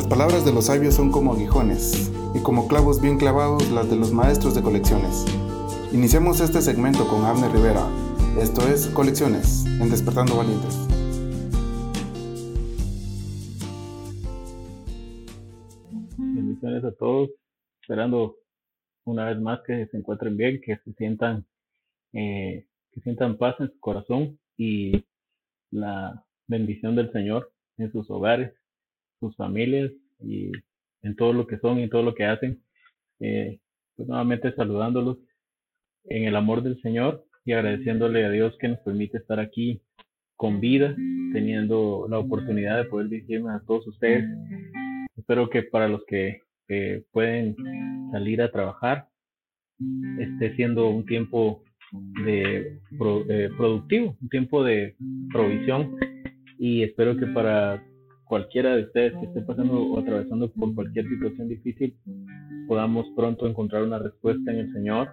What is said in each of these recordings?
Las palabras de los sabios son como aguijones, y como clavos bien clavados las de los maestros de colecciones. Iniciamos este segmento con Abner Rivera. Esto es Colecciones en Despertando Valientes. Bendiciones a todos, esperando una vez más que se encuentren bien, que se sientan, eh, que sientan paz en su corazón y la bendición del Señor en sus hogares, sus familias y en todo lo que son y todo lo que hacen. Eh, pues nuevamente saludándolos en el amor del Señor y agradeciéndole a Dios que nos permite estar aquí con vida, teniendo la oportunidad de poder dirigirme a todos ustedes. Espero que para los que pueden salir a trabajar esté siendo un tiempo de eh, productivo, un tiempo de provisión y espero que para cualquiera de ustedes que esté pasando o atravesando por cualquier situación difícil podamos pronto encontrar una respuesta en el Señor,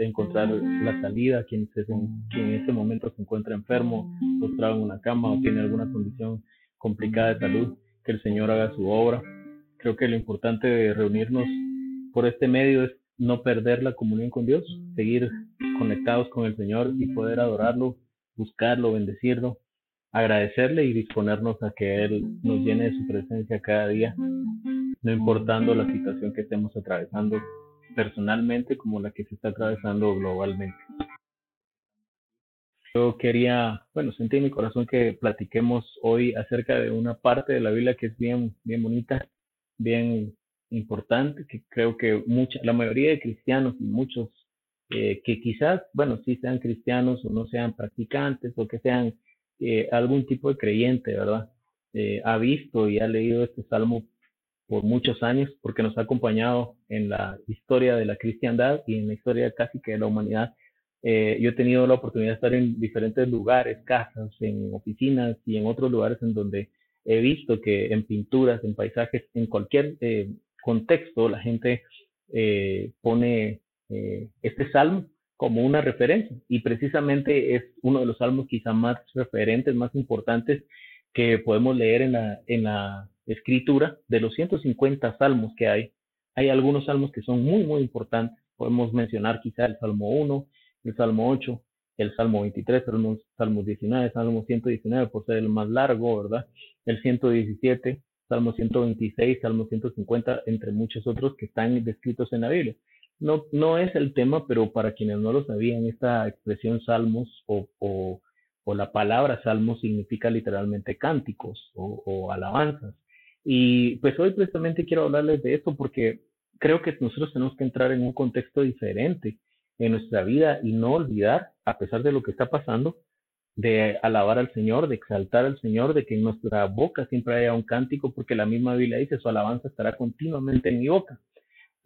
encontrar la salida, quien, quien en este momento se encuentra enfermo, postrado en una cama o tiene alguna condición complicada de salud, que el Señor haga su obra. Creo que lo importante de reunirnos por este medio es no perder la comunión con Dios, seguir conectados con el Señor y poder adorarlo, buscarlo, bendecirlo, agradecerle y disponernos a que Él nos llene de su presencia cada día, no importando la situación que estemos atravesando personalmente como la que se está atravesando globalmente. Yo quería, bueno, sentí en mi corazón que platiquemos hoy acerca de una parte de la Biblia que es bien, bien bonita, bien importante, que creo que mucha, la mayoría de cristianos y muchos eh, que quizás, bueno, sí sean cristianos o no sean practicantes o que sean eh, algún tipo de creyente, ¿verdad? Eh, ha visto y ha leído este salmo por muchos años porque nos ha acompañado en la historia de la cristiandad y en la historia casi que de la humanidad. yo he tenido la oportunidad de estar en diferentes lugares, casas, en oficinas y en otros lugares en donde he visto que en pinturas, en paisajes, en cualquier contexto, la gente pone eh, este salmo como una referencia y precisamente es uno de los salmos quizá más referentes, más importantes que podemos leer en la, en la escritura. De los 150 salmos que hay, hay algunos salmos que son muy, muy importantes. Podemos mencionar quizá el Salmo 1, el Salmo 8, el Salmo 23, el Salmo 19, el Salmo 119 por ser el más largo, ¿verdad? El 117, Salmo 126, Salmo 150, entre muchos otros que están descritos en la Biblia no, no es el tema, pero para quienes no lo sabían, esta expresión salmos o, la palabra salmos significa literalmente cánticos o, o, alabanzas. Y pues hoy precisamente quiero hablarles de esto porque creo que nosotros tenemos que entrar en un contexto diferente en nuestra vida y no olvidar, a pesar de lo que está pasando, de alabar al Señor, de exaltar al Señor, de que en nuestra boca siempre haya un cántico, porque la misma Biblia dice, su alabanza estará continuamente en mi boca.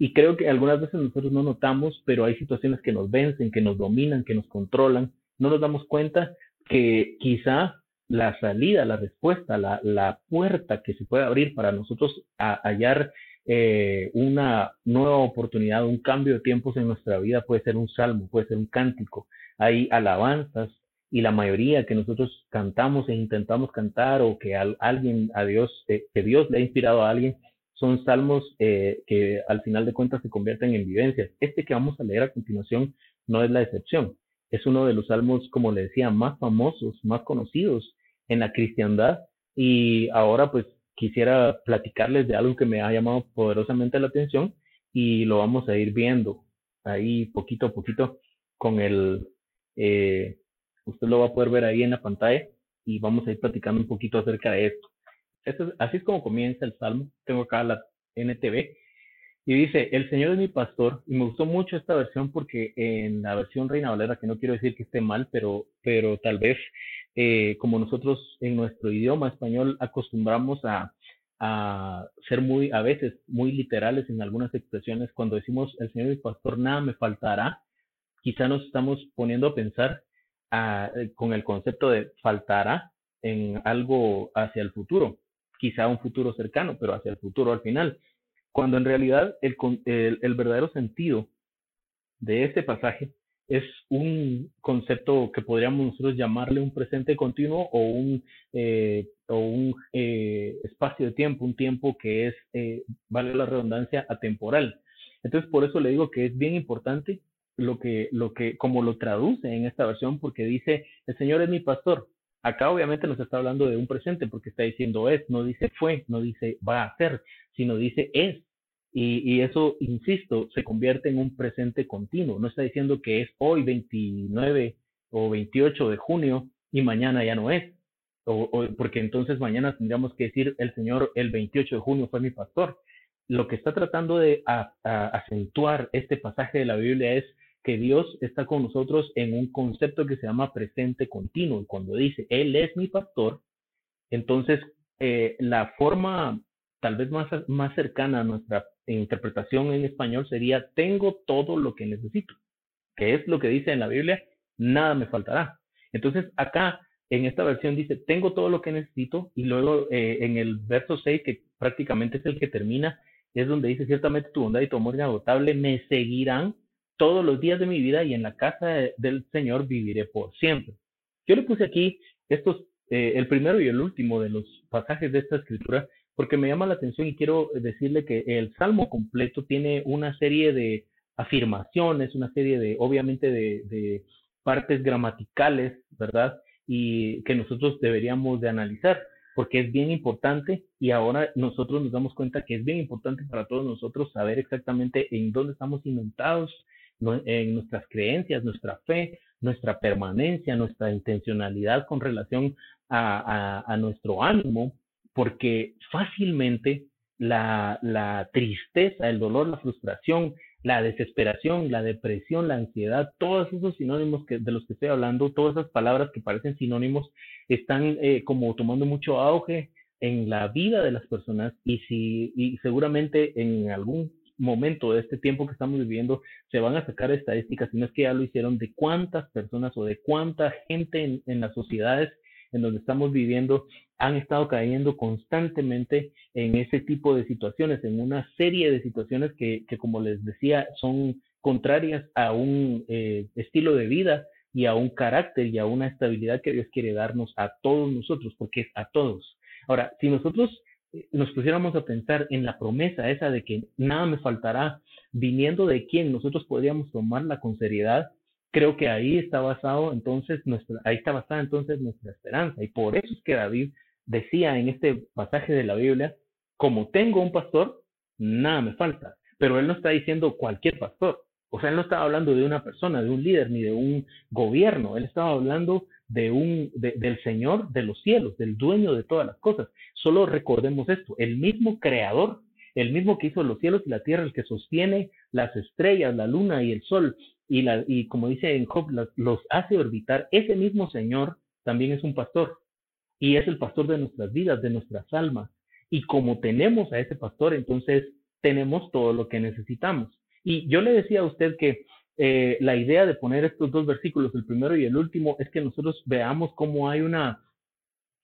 Y creo que algunas veces nosotros no notamos, pero hay situaciones que nos vencen, que nos dominan, que nos controlan. No nos damos cuenta que quizá la salida, la respuesta, la, la puerta que se puede abrir para nosotros a hallar eh, una nueva oportunidad, un cambio de tiempos en nuestra vida puede ser un salmo, puede ser un cántico. Hay alabanzas y la mayoría que nosotros cantamos e intentamos cantar o que alguien, a Dios, eh, que Dios le ha inspirado a alguien, son salmos eh, que al final de cuentas se convierten en vivencias. Este que vamos a leer a continuación no es la excepción. Es uno de los salmos, como le decía, más famosos, más conocidos en la cristiandad. Y ahora pues quisiera platicarles de algo que me ha llamado poderosamente la atención y lo vamos a ir viendo ahí poquito a poquito con el... Eh, usted lo va a poder ver ahí en la pantalla y vamos a ir platicando un poquito acerca de esto así es como comienza el salmo. Tengo acá la NTV. Y dice, el Señor es mi pastor. Y me gustó mucho esta versión porque en la versión Reina Valera, que no quiero decir que esté mal, pero, pero tal vez eh, como nosotros en nuestro idioma español acostumbramos a, ser muy, a veces, muy literales en algunas expresiones. Cuando decimos, el Señor es mi pastor, nada me faltará. Quizá nos estamos poniendo a pensar ah, con el concepto de faltará en algo hacia el futuro quizá un futuro cercano, pero hacia el futuro al final, cuando en realidad el, verdadero sentido de este pasaje es un concepto que podríamos nosotros llamarle un presente continuo o un, eh, eh, espacio de tiempo, un tiempo que es, eh, vale la redundancia, atemporal. Entonces, por eso le digo que es bien importante lo que, como lo traduce en esta versión, porque dice, el Señor es mi pastor. Acá obviamente nos está hablando de un presente porque está diciendo es, no dice fue, no dice va a ser, sino dice es. Y, eso, insisto, se convierte en un presente continuo. No está diciendo que es hoy 29 o 28 de junio y mañana ya no es. O, porque entonces mañana tendríamos que decir el Señor el 28 de junio fue mi pastor. Lo que está tratando de acentuar este pasaje de la Biblia es que Dios está con nosotros en un concepto que se llama presente continuo. Y cuando dice, Él es mi pastor, entonces eh, la forma tal vez más, más cercana a nuestra interpretación en español sería, tengo todo lo que necesito, que es lo que dice en la Biblia, nada me faltará. Entonces acá en esta versión dice, tengo todo lo que necesito, y luego eh, en el verso 6, que prácticamente es el que termina, es donde dice, ciertamente tu bondad y tu amor inagotable me seguirán todos los días de mi vida y en la casa del Señor viviré por siempre. Yo le puse aquí estos, eh, el primero y el último de los pasajes de esta escritura porque me llama la atención y quiero decirle que el Salmo completo tiene una serie de afirmaciones, una serie de, obviamente, de, partes gramaticales, ¿verdad? Y que nosotros deberíamos de analizar porque es bien importante y ahora nosotros nos damos cuenta que es bien importante para todos nosotros saber exactamente en dónde estamos inventados, en nuestras creencias, nuestra fe, nuestra permanencia, nuestra intencionalidad con relación a, nuestro ánimo, porque fácilmente la, tristeza, el dolor, la frustración, la desesperación, la depresión, la ansiedad, todos esos sinónimos que, de los que estoy hablando, todas esas palabras que parecen sinónimos, están eh, como tomando mucho auge en la vida de las personas y, si, y seguramente en algún momento de este tiempo que estamos viviendo, se van a sacar estadísticas, si no es que ya lo hicieron, de cuántas personas o de cuánta gente en, las sociedades en donde estamos viviendo han estado cayendo constantemente en ese tipo de situaciones, en una serie de situaciones que, que como les decía, son contrarias a un eh, estilo de vida y a un carácter y a una estabilidad que Dios quiere darnos a todos nosotros, porque es a todos. Ahora, si nosotros nos pusiéramos a pensar en la promesa esa de que nada me faltará, viniendo de quién nosotros podríamos tomarla con seriedad, creo que ahí está basado entonces nuestra, ahí está basada entonces nuestra esperanza. Y por eso es que David decía en este pasaje de la Biblia, como tengo un pastor, nada me falta. Pero él no está diciendo cualquier pastor. O sea, él no estaba hablando de una persona, de un líder, ni de un gobierno. Él estaba hablando de un, del Señor de los cielos, del dueño de todas las cosas. Solo recordemos esto, el mismo creador, el mismo que hizo los cielos y la tierra, el que sostiene las estrellas, la luna y el sol, y, la, y como dice en Job, los hace orbitar, ese mismo Señor también es un pastor, y es el pastor de nuestras vidas, de nuestras almas. Y como tenemos a ese pastor, entonces tenemos todo lo que necesitamos. Y yo le decía a usted que eh, la idea de poner estos dos versículos, el primero y el último, es que nosotros veamos cómo hay una,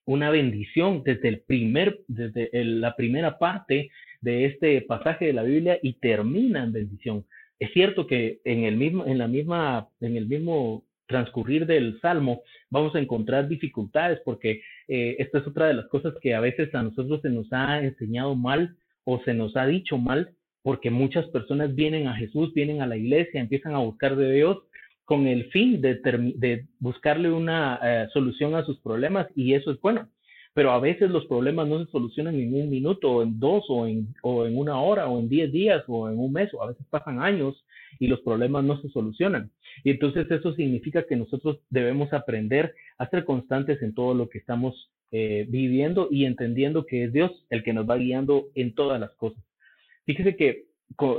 una bendición desde el primer, desde la primera parte de este pasaje de la Biblia y termina en bendición. Es cierto que en el mismo, en la misma, en el mismo transcurrir del Salmo vamos a encontrar dificultades porque eh, esta es otra de las cosas que a veces a nosotros se nos ha enseñado mal o se nos ha dicho mal porque muchas personas vienen a Jesús, vienen a la iglesia, empiezan a buscar de Dios con el fin de, buscarle una eh, solución a sus problemas y eso es bueno. Pero a veces los problemas no se solucionan en un minuto, o en dos, o en, o en una hora, o en diez días, o en un mes, o a veces pasan años y los problemas no se solucionan. Y entonces eso significa que nosotros debemos aprender a ser constantes en todo lo que estamos eh, viviendo y entendiendo que es Dios el que nos va guiando en todas las cosas. Fíjese que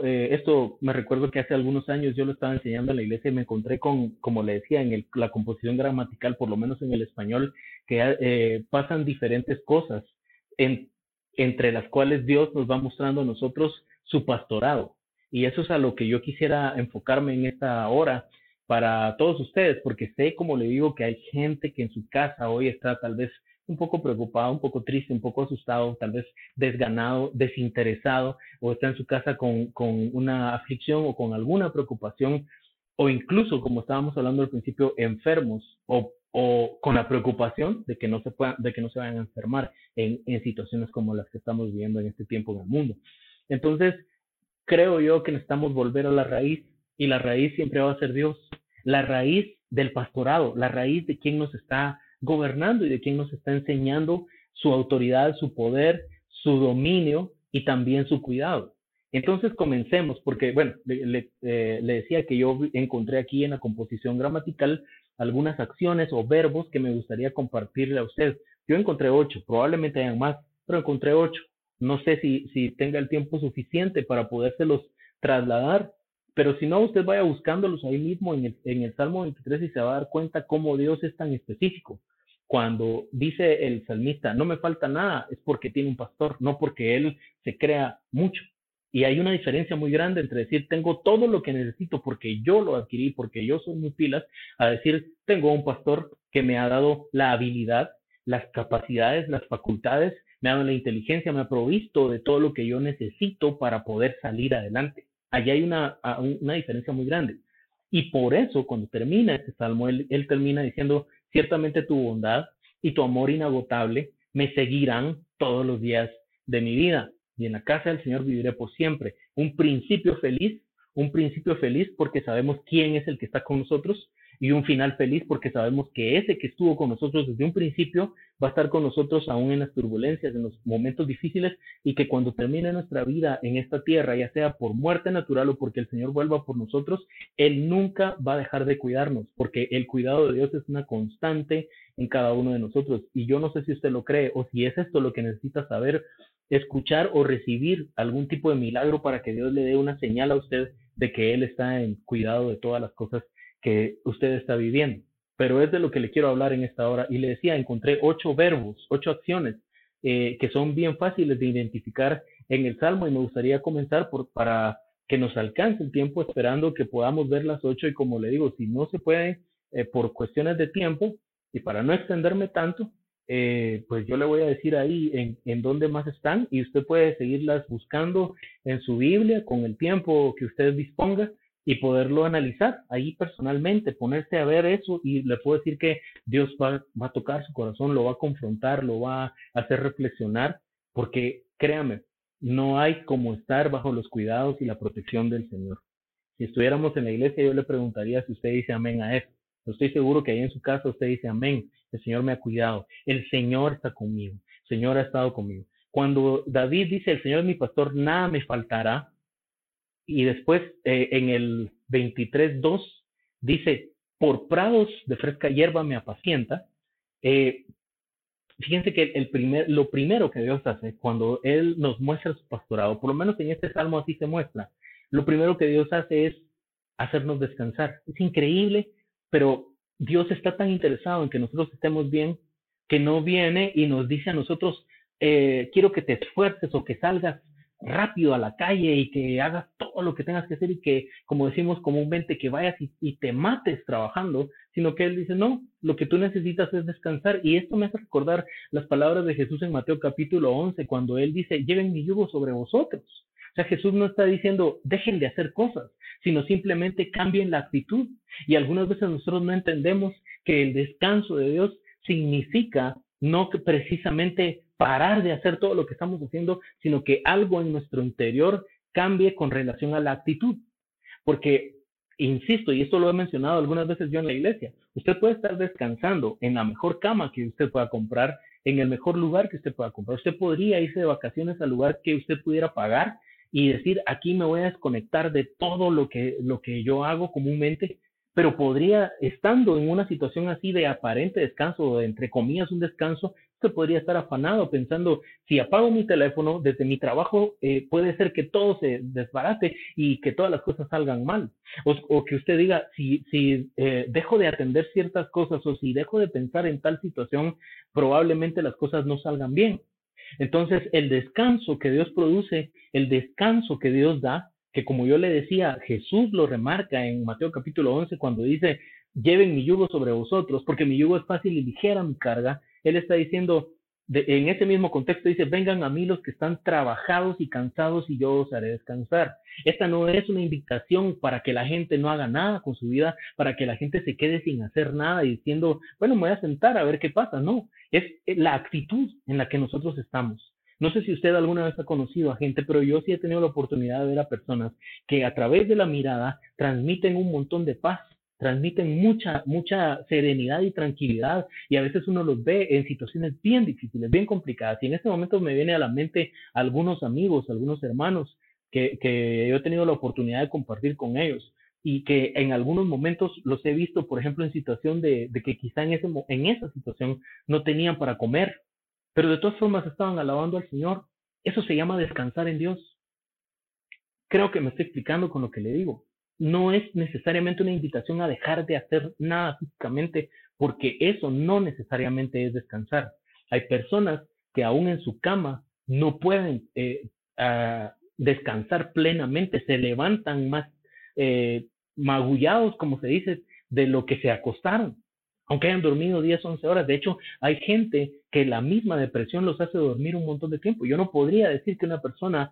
eh, esto me recuerdo que hace algunos años yo lo estaba enseñando en la iglesia y me encontré con, como le decía, en la composición gramatical, por lo menos en el español, que eh, pasan diferentes cosas, entre las cuales Dios nos va mostrando a nosotros su pastorado. Y eso es a lo que yo quisiera enfocarme en esta hora para todos ustedes, porque sé, como le digo, que hay gente que en su casa hoy está tal vez un poco preocupado, un poco triste, un poco asustado, tal vez desganado, desinteresado, o está en su casa con, con una aflicción o con alguna preocupación o incluso, como estábamos hablando al principio, enfermos o, o con la preocupación de que no se puedan, de que no se vayan a enfermar en, en situaciones como las que estamos viviendo en este tiempo en el mundo. Entonces, creo yo que necesitamos volver a la raíz y la raíz siempre va a ser Dios, la raíz del pastorado, la raíz de quien nos está gobernando y de quien nos está enseñando su autoridad, su poder, su dominio y también su cuidado. Entonces comencemos, porque bueno, le, eh, le, decía que yo encontré aquí en la composición gramatical algunas acciones o verbos que me gustaría compartirle a usted. Yo encontré ocho, probablemente hayan más, pero encontré ocho. No sé si, si tenga el tiempo suficiente para podérselos trasladar, pero si no, usted vaya buscándolos ahí mismo en el, Salmo 23 y se va a dar cuenta cómo Dios es tan específico. Cuando dice el salmista, no me falta nada, es porque tiene un pastor, no porque él se crea mucho. Y hay una diferencia muy grande entre decir tengo todo lo que necesito porque yo lo adquirí, porque yo soy muy pilas, a decir tengo un pastor que me ha dado la habilidad, las capacidades, las facultades, me ha dado la inteligencia, me ha provisto de todo lo que yo necesito para poder salir adelante. Allí hay una, una diferencia muy grande. Y por eso, cuando termina este salmo, él, él termina diciendo, ciertamente tu bondad y tu amor inagotable me seguirán todos los días de mi vida y en la casa del Señor viviré por siempre. Un principio feliz, un principio feliz porque sabemos quién es el que está con nosotros y un final feliz porque sabemos que ese que estuvo con nosotros desde un principio va a estar con nosotros aún en las turbulencias, en los momentos difíciles y que cuando termine nuestra vida en esta tierra, ya sea por muerte natural o porque el Señor vuelva por nosotros, Él nunca va a dejar de cuidarnos porque el cuidado de Dios es una constante en cada uno de nosotros. Y yo no sé si usted lo cree o si es esto lo que necesita saber escuchar o recibir algún tipo de milagro para que Dios le dé una señal a usted de que Él está en cuidado de todas las cosas que usted está viviendo. Pero es de lo que le quiero hablar en esta hora. Y le decía, encontré ocho verbos, ocho acciones eh, que son bien fáciles de identificar en el Salmo y me gustaría comenzar para que nos alcance el tiempo esperando que podamos ver las ocho y como le digo, si no se puede eh, por cuestiones de tiempo y para no extenderme tanto, eh, pues yo le voy a decir ahí en dónde más están y usted puede seguirlas buscando en su Biblia con el tiempo que usted disponga y poderlo analizar ahí personalmente, ponerse a ver eso y le puedo decir que Dios va, va a tocar su corazón, lo va a confrontar, lo va a hacer reflexionar, porque créame, no hay como estar bajo los cuidados y la protección del Señor. Si estuviéramos en la iglesia, yo le preguntaría si usted dice amén a eso. Estoy seguro que ahí en su casa usted dice amén. El Señor me ha cuidado. El Señor está conmigo. El Señor ha estado conmigo. Cuando David dice, el Señor es mi pastor, nada me faltará. Y después eh, en el 23.2 dice, por prados de fresca hierba me apacienta. Eh, fíjense que el primer, lo primero que Dios hace cuando Él nos muestra su pastorado, por lo menos en este salmo así se muestra, lo primero que Dios hace es hacernos descansar. Es increíble pero Dios está tan interesado en que nosotros estemos bien que no viene y nos dice a nosotros, eh, quiero que te esfuerces o que salgas rápido a la calle y que hagas todo lo que tengas que hacer y que, como decimos comúnmente, que vayas y, te mates trabajando, sino que Él dice, no, lo que tú necesitas es descansar. Y esto me hace recordar las palabras de Jesús en Mateo capítulo 11, cuando Él dice, lleven mi yugo sobre vosotros. O sea, Jesús no está diciendo, dejen de hacer cosas, sino simplemente cambien la actitud. Y algunas veces nosotros no entendemos que el descanso de Dios significa no que precisamente parar de hacer todo lo que estamos haciendo, sino que algo en nuestro interior cambie con relación a la actitud. Porque, insisto, y esto lo he mencionado algunas veces yo en la iglesia, usted puede estar descansando en la mejor cama que usted pueda comprar, en el mejor lugar que usted pueda comprar. Usted podría irse de vacaciones al lugar que usted pudiera pagar y decir, aquí me voy a desconectar de todo lo que, lo que yo hago comúnmente, pero podría, estando en una situación así de aparente descanso, entre comillas un descanso, usted podría estar afanado pensando, si apago mi teléfono desde mi trabajo, eh, puede ser que todo se desbarate y que todas las cosas salgan mal. O, que usted diga, si, si eh, dejo de atender ciertas cosas o si dejo de pensar en tal situación, probablemente las cosas no salgan bien. Entonces, el descanso que Dios produce, el descanso que Dios da, que como yo le decía, Jesús lo remarca en Mateo capítulo 11 cuando dice, lleven mi yugo sobre vosotros, porque mi yugo es fácil y ligera mi carga. Él está diciendo, en ese mismo contexto dice, vengan a mí los que están trabajados y cansados y yo os haré descansar. Esta no es una invitación para que la gente no haga nada con su vida, para que la gente se quede sin hacer nada y diciendo, bueno, me voy a sentar a ver qué pasa. No, es la actitud en la que nosotros estamos. No sé si usted alguna vez ha conocido a gente, pero yo sí he tenido la oportunidad de ver a personas que a través de la mirada transmiten un montón de paz, transmiten mucha, mucha serenidad y tranquilidad y a veces uno los ve en situaciones bien difíciles, bien complicadas. Y en este momento me viene a la mente algunos amigos, algunos hermanos que, que yo he tenido la oportunidad de compartir con ellos y que en algunos momentos los he visto, por ejemplo, en situación de, de que quizá en, ese, en esa situación no tenían para comer pero de todas formas estaban alabando al Señor. Eso se llama descansar en Dios. Creo que me estoy explicando con lo que le digo. No es necesariamente una invitación a dejar de hacer nada físicamente, porque eso no necesariamente es descansar. Hay personas que aún en su cama no pueden eh, ah, descansar plenamente, se levantan más eh, magullados, como se dice, de lo que se acostaron aunque hayan dormido 10, 11 horas. De hecho, hay gente que la misma depresión los hace dormir un montón de tiempo. Yo no podría decir que una persona,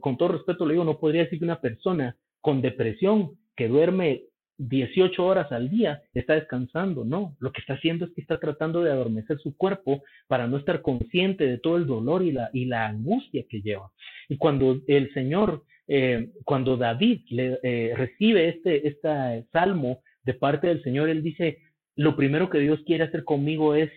con todo respeto le digo, no podría decir que una persona con depresión que duerme 18 horas al día está descansando. No, lo que está haciendo es que está tratando de adormecer su cuerpo para no estar consciente de todo el dolor y la, y la angustia que lleva. Y cuando el Señor, eh, cuando David le, eh, recibe este, este salmo de parte del Señor, él dice, lo primero que Dios quiere hacer conmigo es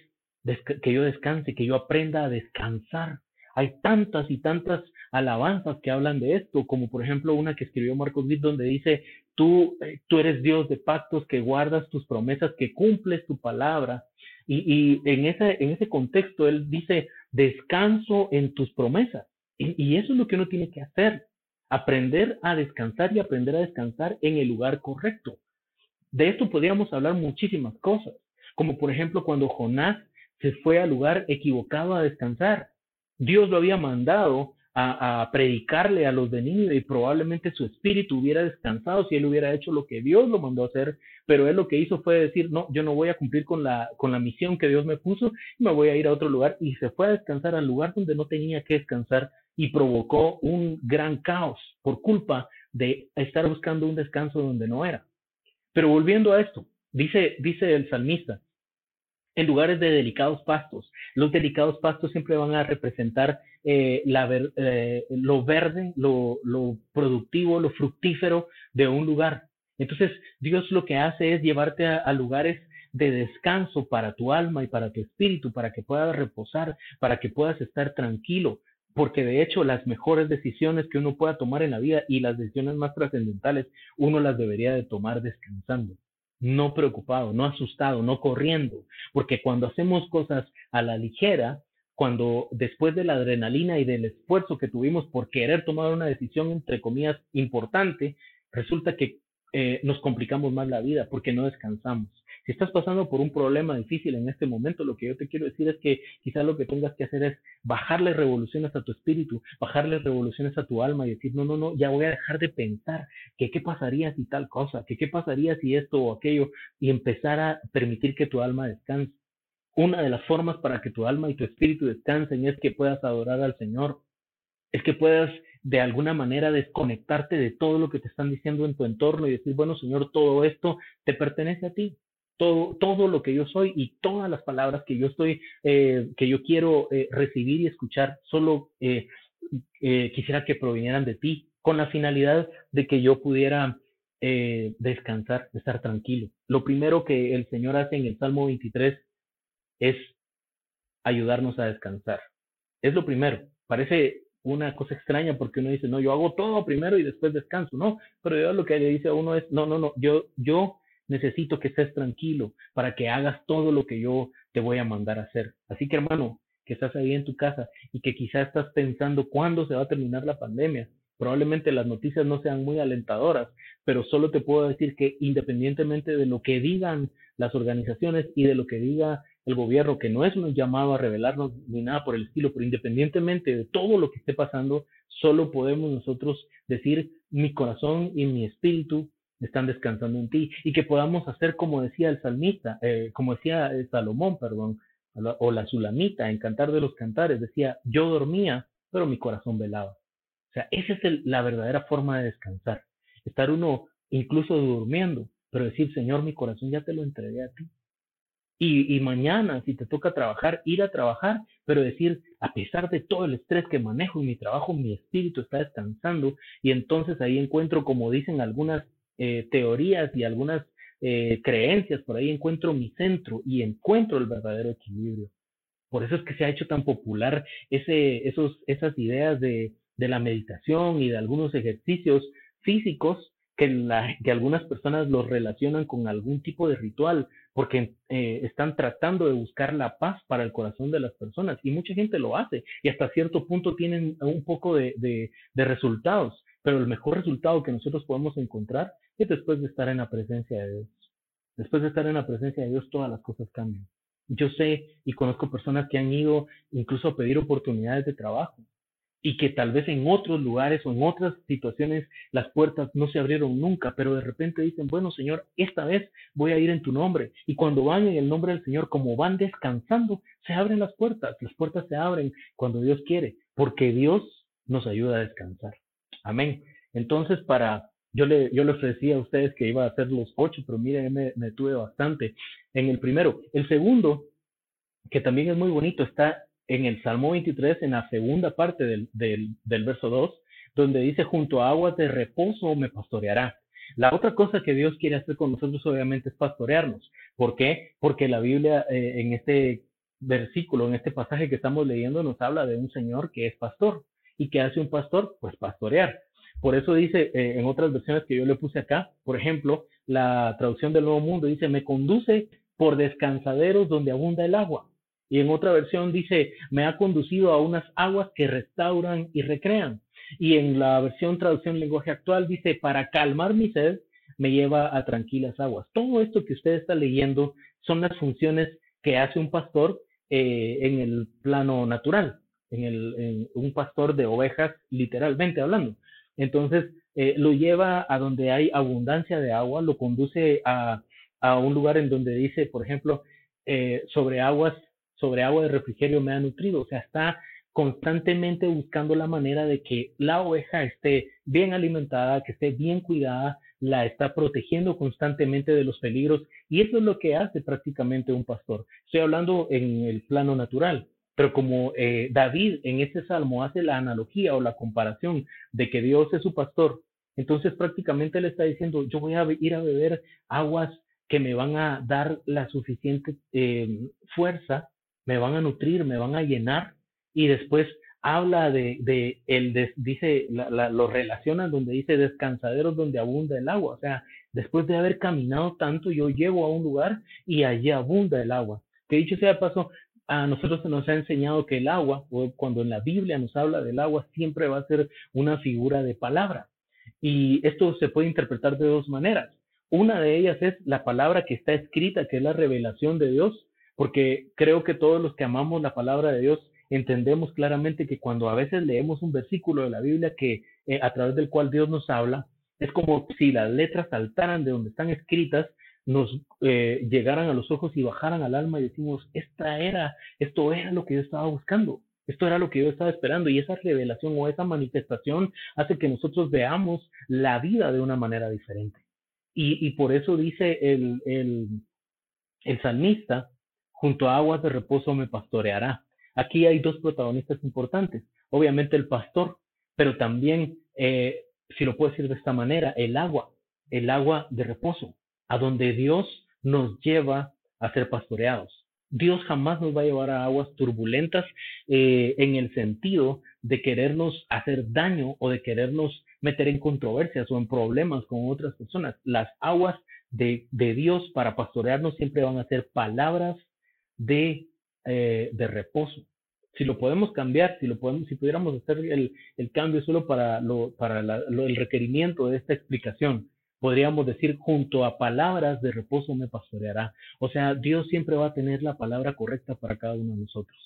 que yo descanse, que yo aprenda a descansar. Hay tantas y tantas alabanzas que hablan de esto, como por ejemplo una que escribió Marcos Witt donde dice, tú, eh, tú eres Dios de pactos, que guardas tus promesas, que cumples tu palabra. Y, en, ese, en ese contexto él dice, descanso en tus promesas. y eso es lo que uno tiene que hacer, aprender a descansar y aprender a descansar en el lugar correcto. De esto podríamos hablar muchísimas cosas, como por ejemplo cuando Jonás se fue al lugar equivocado a descansar. Dios lo había mandado a, predicarle a los de Nínive y probablemente su espíritu hubiera descansado si él hubiera hecho lo que Dios lo mandó a hacer, pero él lo que hizo fue decir, no, yo no voy a cumplir con la, misión que Dios me puso, me voy a ir a otro lugar y se fue a descansar al lugar donde no tenía que descansar y provocó un gran caos por culpa de estar buscando un descanso donde no era. Pero volviendo a esto, dice, dice el salmista, en lugares de delicados pastos. Los delicados pastos siempre van a representar eh, la eh, lo verde, lo, productivo, lo fructífero de un lugar. Entonces, Dios lo que hace es llevarte a, lugares de descanso para tu alma y para tu espíritu, para que puedas reposar, para que puedas estar tranquilo, porque de hecho las mejores decisiones que uno pueda tomar en la vida y las decisiones más trascendentales, uno las debería de tomar descansando, no preocupado, no asustado, no corriendo, porque cuando hacemos cosas a la ligera, cuando después de la adrenalina y del esfuerzo que tuvimos por querer tomar una decisión, entre comillas, importante, resulta que eh, nos complicamos más la vida porque no descansamos. Si estás pasando por un problema difícil en este momento, lo que yo te quiero decir es que quizás lo que tengas que hacer es bajarle revoluciones a tu espíritu, bajarle revoluciones a tu alma y decir, no, no, no, ya voy a dejar de pensar que qué pasaría si tal cosa, que qué pasaría si esto o aquello, y empezar a permitir que tu alma descanse. Una de las formas para que tu alma y tu espíritu descansen es que puedas adorar al Señor, es que puedas de alguna manera desconectarte de todo lo que te están diciendo en tu entorno y decir, bueno, Señor, todo esto te pertenece a ti todo, todo lo que yo soy y todas las palabras que yo estoy, eh, que yo quiero eh, recibir y escuchar, solo eh, quisiera que provinieran de ti, con la finalidad de que yo pudiera descansar, estar tranquilo. Lo primero que el Señor hace en el Salmo 23 es ayudarnos a descansar. Es lo primero. Parece una cosa extraña porque uno dice, no, yo hago todo primero y después descanso. No, pero Dios lo que le dice a uno es, no, no, no, yo, yo necesito que estés tranquilo para que hagas todo lo que yo te voy a mandar a hacer. Así que hermano, que estás ahí en tu casa y que quizás estás pensando cuándo se va a terminar la pandemia. Probablemente las noticias no sean muy alentadoras, pero solo te puedo decir que independientemente de lo que digan las organizaciones y de lo que diga el gobierno, que no es un llamado a revelarnos ni nada por el estilo, pero independientemente de todo lo que esté pasando, solo podemos nosotros decir mi corazón y mi espíritu están descansando en ti y que podamos hacer como decía el salmista, eh, como decía Salomón, perdón, o la Sulamita en Cantar de los Cantares decía, yo dormía, pero mi corazón velaba. O sea, esa es la verdadera forma de descansar. Estar uno incluso durmiendo, pero decir, Señor, mi corazón ya te lo entregué a ti. Y, y, mañana, si te toca trabajar, ir a trabajar, pero decir, a pesar de todo el estrés que manejo en mi trabajo, mi espíritu está descansando y entonces ahí encuentro, como dicen algunas eh, teorías y algunas eh, creencias, por ahí encuentro mi centro y encuentro el verdadero equilibrio. Por eso es que se ha hecho tan popular ese, esos, esas ideas de, de la meditación y de algunos ejercicios físicos que, la, que algunas personas los relacionan con algún tipo de ritual, porque eh, están tratando de buscar la paz para el corazón de las personas y mucha gente lo hace y hasta cierto punto tienen un poco de, de, de resultados, pero el mejor resultado que nosotros podemos encontrar es después de estar en la presencia de Dios. Después de estar en la presencia de Dios, todas las cosas cambian. Yo sé y conozco personas que han ido incluso a pedir oportunidades de trabajo y que tal vez en otros lugares o en otras situaciones las puertas no se abrieron nunca, pero de repente dicen, bueno Señor, esta vez voy a ir en tu nombre. Y cuando van en el nombre del Señor, como van descansando, se abren las puertas. Las puertas se abren cuando Dios quiere, porque Dios nos ayuda a descansar. Amén. Entonces, para, yo le, yo le ofrecía a ustedes que iba a hacer los ocho, pero miren, me, me tuve bastante en el primero. El segundo, que también es muy bonito, está en el Salmo 23, en la segunda parte del, del, del verso 2, donde dice, junto a aguas de reposo me pastoreará. La otra cosa que Dios quiere hacer con nosotros obviamente es pastorearnos. ¿Por qué? Porque la Biblia eh, en este versículo, en este pasaje que estamos leyendo, nos habla de un Señor que es pastor. ¿Y qué hace un pastor? Pues pastorear. Por eso dice eh, en otras versiones que yo le puse acá, por ejemplo, la traducción del Nuevo Mundo dice, me conduce por descansaderos donde abunda el agua. Y en otra versión dice, me ha conducido a unas aguas que restauran y recrean. Y en la versión traducción lenguaje actual dice, para calmar mi sed, me lleva a tranquilas aguas. Todo esto que usted está leyendo son las funciones que hace un pastor eh, en el plano natural, en, el, en un pastor de ovejas, literalmente hablando. Entonces, eh, lo lleva a donde hay abundancia de agua, lo conduce a, a un lugar en donde dice, por ejemplo, eh, sobre aguas sobre agua de refrigerio me ha nutrido. O sea, está constantemente buscando la manera de que la oveja esté bien alimentada, que esté bien cuidada, la está protegiendo constantemente de los peligros y eso es lo que hace prácticamente un pastor. Estoy hablando en el plano natural, pero como eh, David en este salmo hace la analogía o la comparación de que Dios es su pastor, entonces prácticamente le está diciendo, yo voy a ir a beber aguas que me van a dar la suficiente eh, fuerza me van a nutrir, me van a llenar y después habla de, de el dice, lo relaciona donde dice descansaderos donde abunda el agua. O sea, después de haber caminado tanto, yo llego a un lugar y allí abunda el agua. Que dicho sea de paso, a nosotros nos ha enseñado que el agua, cuando en la Biblia nos habla del agua, siempre va a ser una figura de palabra. Y esto se puede interpretar de dos maneras. Una de ellas es la palabra que está escrita, que es la revelación de Dios, porque creo que todos los que amamos la palabra de Dios entendemos claramente que cuando a veces leemos un versículo de la Biblia que eh, a través del cual Dios nos habla, es como si las letras saltaran de donde están escritas, nos eh, llegaran a los ojos y bajaran al alma y decimos, esta era, esto era lo que yo estaba buscando, esto era lo que yo estaba esperando y esa revelación o esa manifestación hace que nosotros veamos la vida de una manera diferente. Y, y por eso dice el, el, el salmista, junto a aguas de reposo me pastoreará. Aquí hay dos protagonistas importantes, obviamente el pastor, pero también, eh, si lo puedo decir de esta manera, el agua, el agua de reposo, a donde Dios nos lleva a ser pastoreados. Dios jamás nos va a llevar a aguas turbulentas eh, en el sentido de querernos hacer daño o de querernos meter en controversias o en problemas con otras personas. Las aguas de, Dios para pastorearnos siempre van a ser palabras de, eh, de reposo. Si lo podemos cambiar, si lo podemos, si pudiéramos hacer el, el cambio solo para, lo, para el requerimiento de esta explicación, podríamos decir junto a palabras de reposo me pastoreará. O sea, Dios siempre va a tener la palabra correcta para cada uno de nosotros.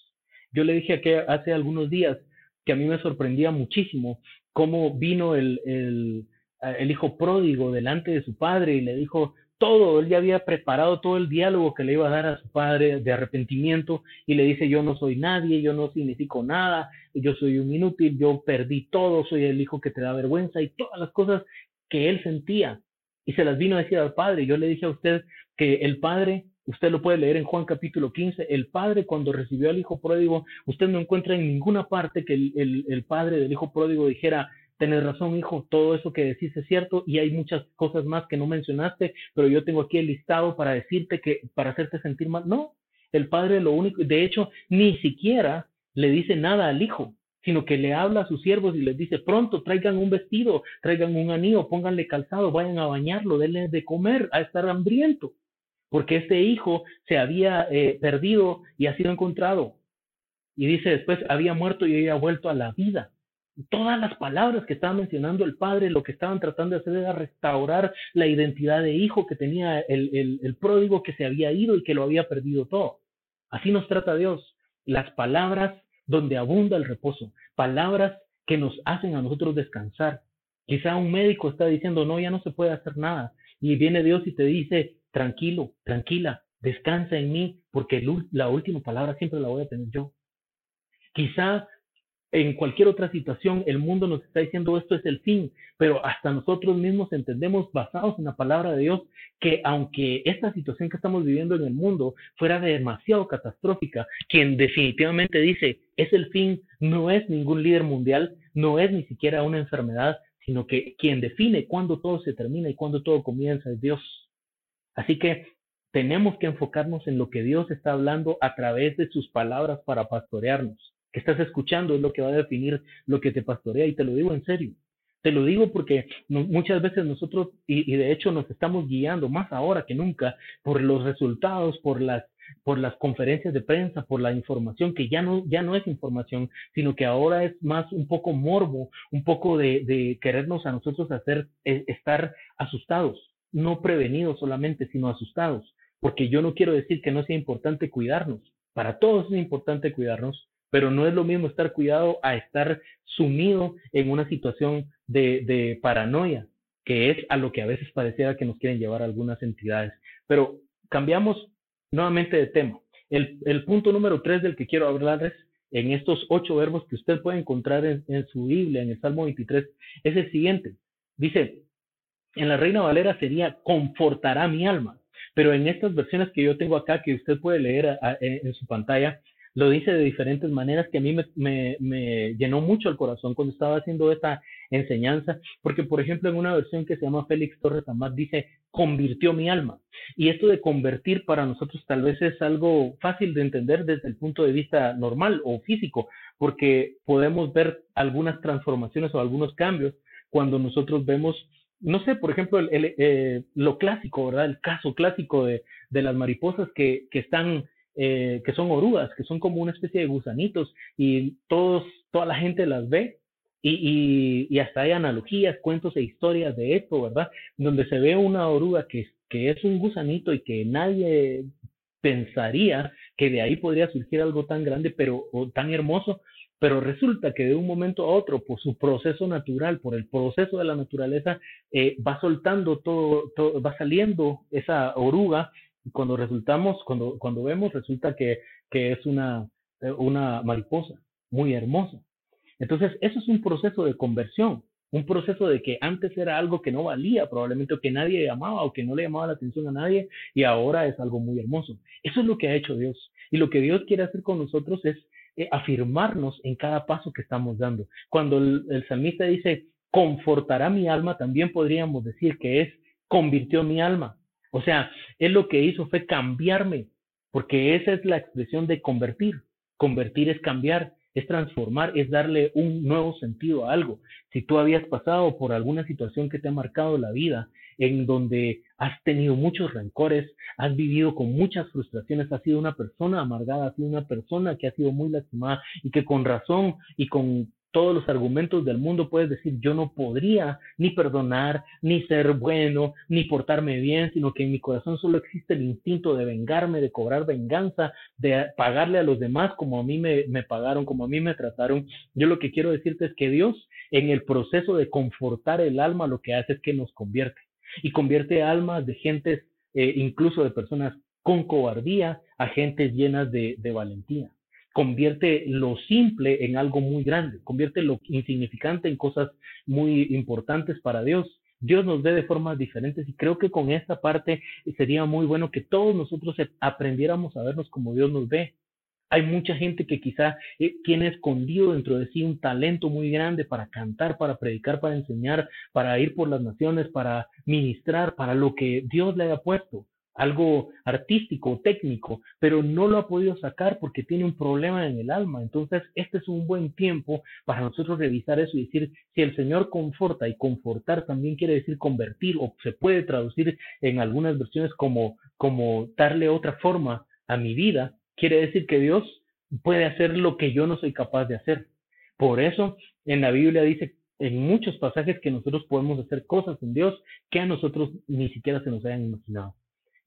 Yo le dije que hace algunos días que a mí me sorprendía muchísimo cómo vino el, el, el hijo pródigo delante de su padre y le dijo, todo, él ya había preparado todo el diálogo que le iba a dar a su padre de arrepentimiento y le dice, yo no soy nadie, yo no significo nada, yo soy un inútil, yo perdí todo, soy el hijo que te da vergüenza y todas las cosas que él sentía. Y se las vino a decir al padre. Yo le dije a usted que el padre, usted lo puede leer en Juan capítulo 15, el padre cuando recibió al hijo pródigo, usted no encuentra en ninguna parte que el, el padre del hijo pródigo dijera, Tienes razón, hijo, todo eso que decís es cierto y hay muchas cosas más que no mencionaste, pero yo tengo aquí el listado para decirte que, para hacerte sentir mal. No, el padre lo único, de hecho, ni siquiera le dice nada al hijo, sino que le habla a sus siervos y les dice, pronto traigan un vestido, traigan un anillo, pónganle calzado, vayan a bañarlo, denle de comer, a estar hambriento, porque este hijo se había eh, perdido y ha sido encontrado. Y dice después, había muerto y había vuelto a la vida todas las palabras que estaba mencionando el padre, lo que estaban tratando de hacer era restaurar la identidad de hijo que tenía el, el, pródigo que se había ido y que lo había perdido todo. Así nos trata Dios. Las palabras donde abunda el reposo, palabras que nos hacen a nosotros descansar. Quizá un médico está diciendo, no, ya no se puede hacer nada. Y viene Dios y te dice, tranquilo, tranquila, descansa en mí, porque la última palabra siempre la voy a tener yo. Quizá en cualquier otra situación, el mundo nos está diciendo esto es el fin, pero hasta nosotros mismos entendemos, basados en la palabra de Dios, que aunque esta situación que estamos viviendo en el mundo fuera demasiado catastrófica, quien definitivamente dice es el fin no es ningún líder mundial, no es ni siquiera una enfermedad, sino que quien define cuándo todo se termina y cuándo todo comienza es Dios. Así que tenemos que enfocarnos en lo que Dios está hablando a través de sus palabras para pastorearnos que estás escuchando es lo que va a definir lo que te pastorea y te lo digo en serio. Te lo digo porque muchas veces nosotros, y, de hecho nos estamos guiando más ahora que nunca por los resultados, por las, por las conferencias de prensa, por la información que ya no, ya no es información, sino que ahora es más un poco morbo, un poco de, de querernos a nosotros hacer eh, estar asustados, no prevenidos solamente, sino asustados, porque yo no quiero decir que no sea importante cuidarnos, para todos es importante cuidarnos, pero no es lo mismo estar cuidado a estar sumido en una situación de, paranoia, que es a lo que a veces pareciera que nos quieren llevar algunas entidades. Pero cambiamos nuevamente de tema. El, punto número tres del que quiero hablarles en estos ocho verbos que usted puede encontrar en, en su Biblia, en el Salmo 23, es el siguiente. Dice, en la Reina Valera sería confortará mi alma. Pero en estas versiones que yo tengo acá, que usted puede leer en su pantalla, lo dice de diferentes maneras que a mí me, llenó mucho el corazón cuando estaba haciendo esta enseñanza, porque por ejemplo en una versión que se llama Félix Torres Amat dice, convirtió mi alma. Y esto de convertir para nosotros tal vez es algo fácil de entender desde el punto de vista normal o físico, porque podemos ver algunas transformaciones o algunos cambios cuando nosotros vemos no sé, por ejemplo, eh, lo clásico, ¿verdad? El caso clásico de, de las mariposas que, que están eh, que son orugas, que son como una especie de gusanitos y toda la gente las ve y, hasta hay analogías, cuentos e historias de esto, ¿verdad? Donde se ve una oruga que, es un gusanito y que nadie pensaría que de ahí podría surgir algo tan grande pero o tan hermoso, pero resulta que de un momento a otro, por su proceso natural, por el proceso de la naturaleza, eh, va soltando todo, va saliendo esa oruga cuando resultamos, cuando, cuando vemos, resulta que, que es una, eh, una mariposa muy hermosa. Entonces, eso es un proceso de conversión, un proceso de que antes era algo que no valía, probablemente o que nadie llamaba o que no le llamaba la atención a nadie, y ahora es algo muy hermoso. Eso es lo que ha hecho Dios. Y lo que Dios quiere hacer con nosotros es eh, afirmarnos en cada paso que estamos dando. Cuando el, el salmista dice, confortará mi alma, también podríamos decir que es, convirtió mi alma. O sea, él lo que hizo fue cambiarme, porque esa es la expresión de convertir. Convertir es cambiar, es transformar, es darle un nuevo sentido a algo. Si tú habías pasado por alguna situación que te ha marcado la vida, en donde has tenido muchos rencores, has vivido con muchas frustraciones, has sido una persona amargada, has sido una persona que ha sido muy lastimada y que con razón y con todos los argumentos del mundo puedes decir, yo no podría ni perdonar, ni ser bueno, ni portarme bien, sino que en mi corazón solo existe el instinto de vengarme, de cobrar venganza, de pagarle a los demás como a mí me, pagaron, como a mí me trataron. Yo lo que quiero decirte es que Dios en el proceso de confortar el alma lo que hace es que nos convierte y convierte almas de gentes eh, incluso de personas con cobardía a gentes llenas de valentía. Convierte lo simple en algo muy grande, convierte lo insignificante en cosas muy importantes para Dios. Dios nos ve de formas diferentes y creo que con esta parte sería muy bueno que todos nosotros aprendiéramos a vernos como Dios nos ve. Hay mucha gente que quizá eh, tiene escondido dentro de sí un talento muy grande para cantar, para predicar, para enseñar, para ir por las naciones, para ministrar, para lo que Dios le haya puesto algo artístico, técnico, pero no lo ha podido sacar porque tiene un problema en el alma. Entonces, este es un buen tiempo para nosotros revisar eso y decir, si el Señor conforta y confortar también quiere decir convertir o se puede traducir en algunas versiones como, como darle otra forma a mi vida, quiere decir que Dios puede hacer lo que yo no soy capaz de hacer. Por eso en la Biblia dice en muchos pasajes que nosotros podemos hacer cosas en Dios que a nosotros ni siquiera se nos hayan imaginado.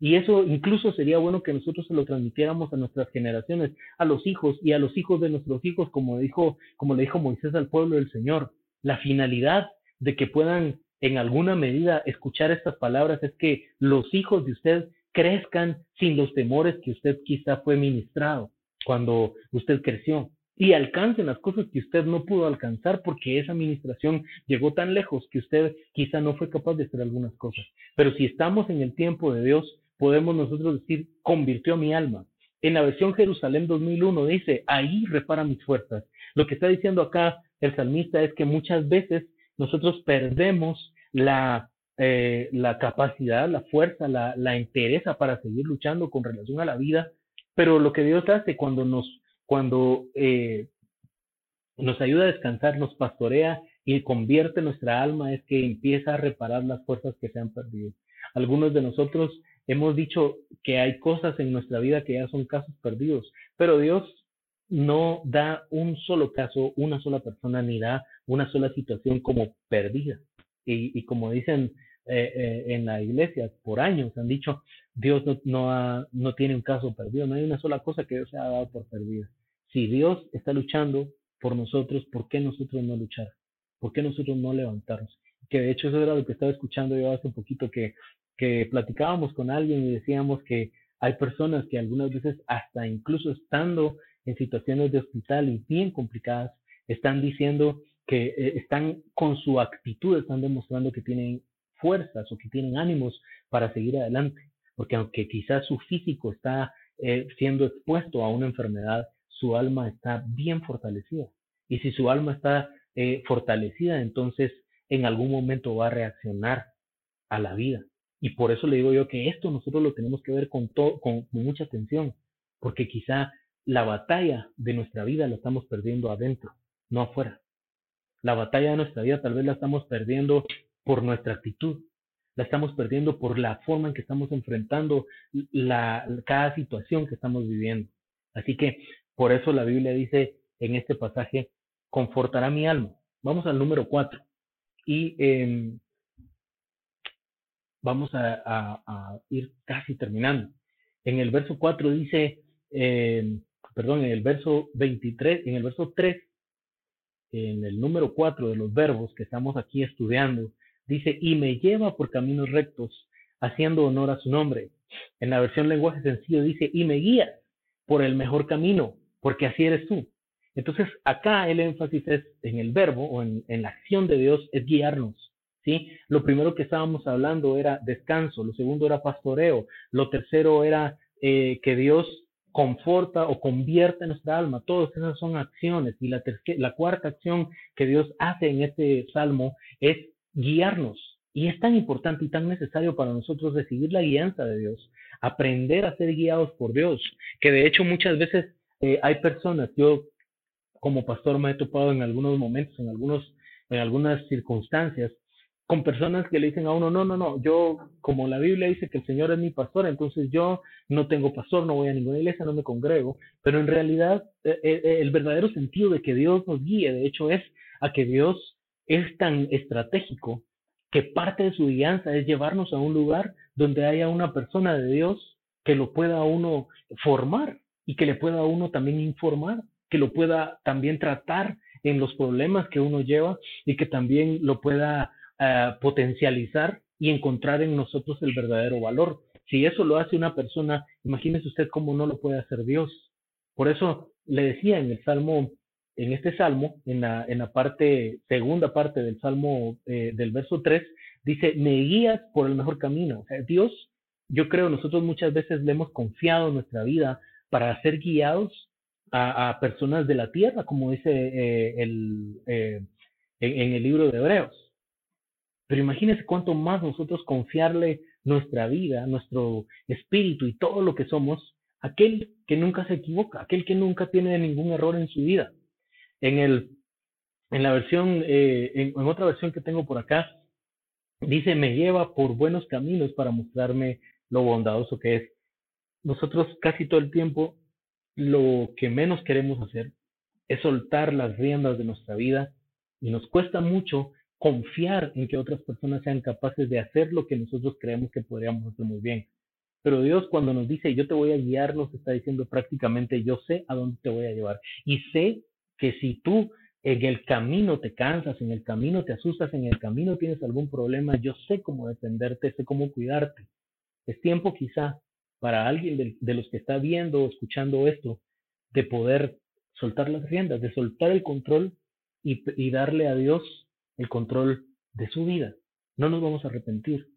Y eso incluso sería bueno que nosotros se lo transmitiéramos a nuestras generaciones, a los hijos y a los hijos de nuestros hijos, como dijo, como le dijo Moisés al pueblo del Señor. La finalidad de que puedan en alguna medida escuchar estas palabras es que los hijos de usted crezcan sin los temores que usted quizá fue ministrado cuando usted creció y alcancen las cosas que usted no pudo alcanzar porque esa administración llegó tan lejos que usted quizá no fue capaz de hacer algunas cosas. Pero si estamos en el tiempo de Dios, podemos nosotros decir, convirtió mi alma. En la versión Jerusalén 2001 dice, ahí repara mis fuerzas. Lo que está diciendo acá el salmista es que muchas veces nosotros perdemos la, eh, la capacidad, la fuerza, la, la entereza para seguir luchando con relación a la vida, pero lo que Dios hace cuando nos, cuando eh, nos ayuda a descansar, nos pastorea y convierte nuestra alma, es que empieza a reparar las fuerzas que se han perdido. Algunos de nosotros Hemos dicho que hay cosas en nuestra vida que ya son casos perdidos, pero Dios no da un solo caso, una sola persona, ni da una sola situación como perdida. Y, como dicen eh, eh, en la iglesia, por años han dicho, Dios no, no, tiene un caso perdido, no hay una sola cosa que Dios se ha dado por perdida. Si Dios está luchando por nosotros, ¿por qué nosotros no luchar? ¿Por qué nosotros no levantarnos? Que de hecho eso era lo que estaba escuchando yo hace un poquito, que que platicábamos con alguien y decíamos que hay personas que algunas veces hasta incluso estando en situaciones de hospital y bien complicadas, están diciendo que eh, están con su actitud, están demostrando que tienen fuerzas o que tienen ánimos para seguir adelante, porque aunque quizás su físico está eh, siendo expuesto a una enfermedad, su alma está bien fortalecida. Y si su alma está eh, fortalecida, entonces en algún momento va a reaccionar a la vida. Y por eso le digo yo que esto nosotros lo tenemos que ver con, con mucha atención, porque quizá la batalla de nuestra vida la estamos perdiendo adentro, no afuera. La batalla de nuestra vida tal vez la estamos perdiendo por nuestra actitud, la estamos perdiendo por la forma en que estamos enfrentando la, cada situación que estamos viviendo. Así que por eso la Biblia dice en este pasaje, confortará mi alma. Vamos al número cuatro. Y eh, vamos a, ir casi terminando. En el verso 4 dice, eh, perdón, en el verso 23, en el verso 3, en el número 4 de los verbos que estamos aquí estudiando, dice, y me lleva por caminos rectos, haciendo honor a su nombre. En la versión lenguaje sencillo dice, y me guías por el mejor camino, porque así eres tú. Entonces, acá el énfasis es en el verbo o en la acción de Dios, es guiarnos. ¿Sí? Lo primero que estábamos hablando era descanso, lo segundo era pastoreo, lo tercero era eh, que Dios conforta o convierte nuestra alma. Todas esas son acciones. Y la, la cuarta acción que Dios hace en este salmo es guiarnos. Y es tan importante y tan necesario para nosotros recibir la guianza de Dios, aprender a ser guiados por Dios, que de hecho muchas veces eh, hay personas, yo como pastor me he topado en algunos momentos, en, algunos, en algunas circunstancias, con personas que le dicen a uno, no, no, no, yo, como la Biblia dice que el Señor es mi pastor, entonces yo no tengo pastor, no voy a ninguna iglesia, no me congrego, pero en realidad eh, eh, el verdadero sentido de que Dios nos guíe, de hecho, es a que Dios es tan estratégico que parte de su guianza es llevarnos a un lugar donde haya una persona de Dios que lo pueda uno formar y que le pueda uno también informar, que lo pueda también tratar en los problemas que uno lleva y que también lo pueda potencializar y encontrar en nosotros el verdadero valor. si eso lo hace una persona, imagínese usted cómo no lo puede hacer Dios. Por eso le decía en el Salmo, en este Salmo, en la, en la parte, segunda parte del Salmo eh, del verso 3, dice, me guías por el mejor camino. Dios, yo creo, nosotros muchas veces le hemos confiado nuestra vida para ser guiados a, personas de la tierra, como dice eh, el, eh, en, el libro de Hebreos. Pero imagínese cuánto más nosotros confiarle nuestra vida, nuestro espíritu y todo lo que somos, aquel que nunca se equivoca, aquel que nunca tiene ningún error en su vida. En, el, en la versión, eh, en, otra versión que tengo por acá, dice, me lleva por buenos caminos para mostrarme lo bondadoso que es. Nosotros casi todo el tiempo lo que menos queremos hacer es soltar las riendas de nuestra vida y nos cuesta mucho confiar en que otras personas sean capaces de hacer lo que nosotros creemos que podríamos hacer muy bien. Pero Dios cuando nos dice yo te voy a guiar, nos está diciendo prácticamente yo sé a dónde te voy a llevar. Y sé que si tú en el camino te cansas, en el camino te asustas, en el camino tienes algún problema, yo sé cómo defenderte, sé cómo cuidarte. Es tiempo quizá para alguien de, los que está viendo o escuchando esto, de poder soltar las riendas, de soltar el control y, darle a Dios el control de su vida. No nos vamos a arrepentir.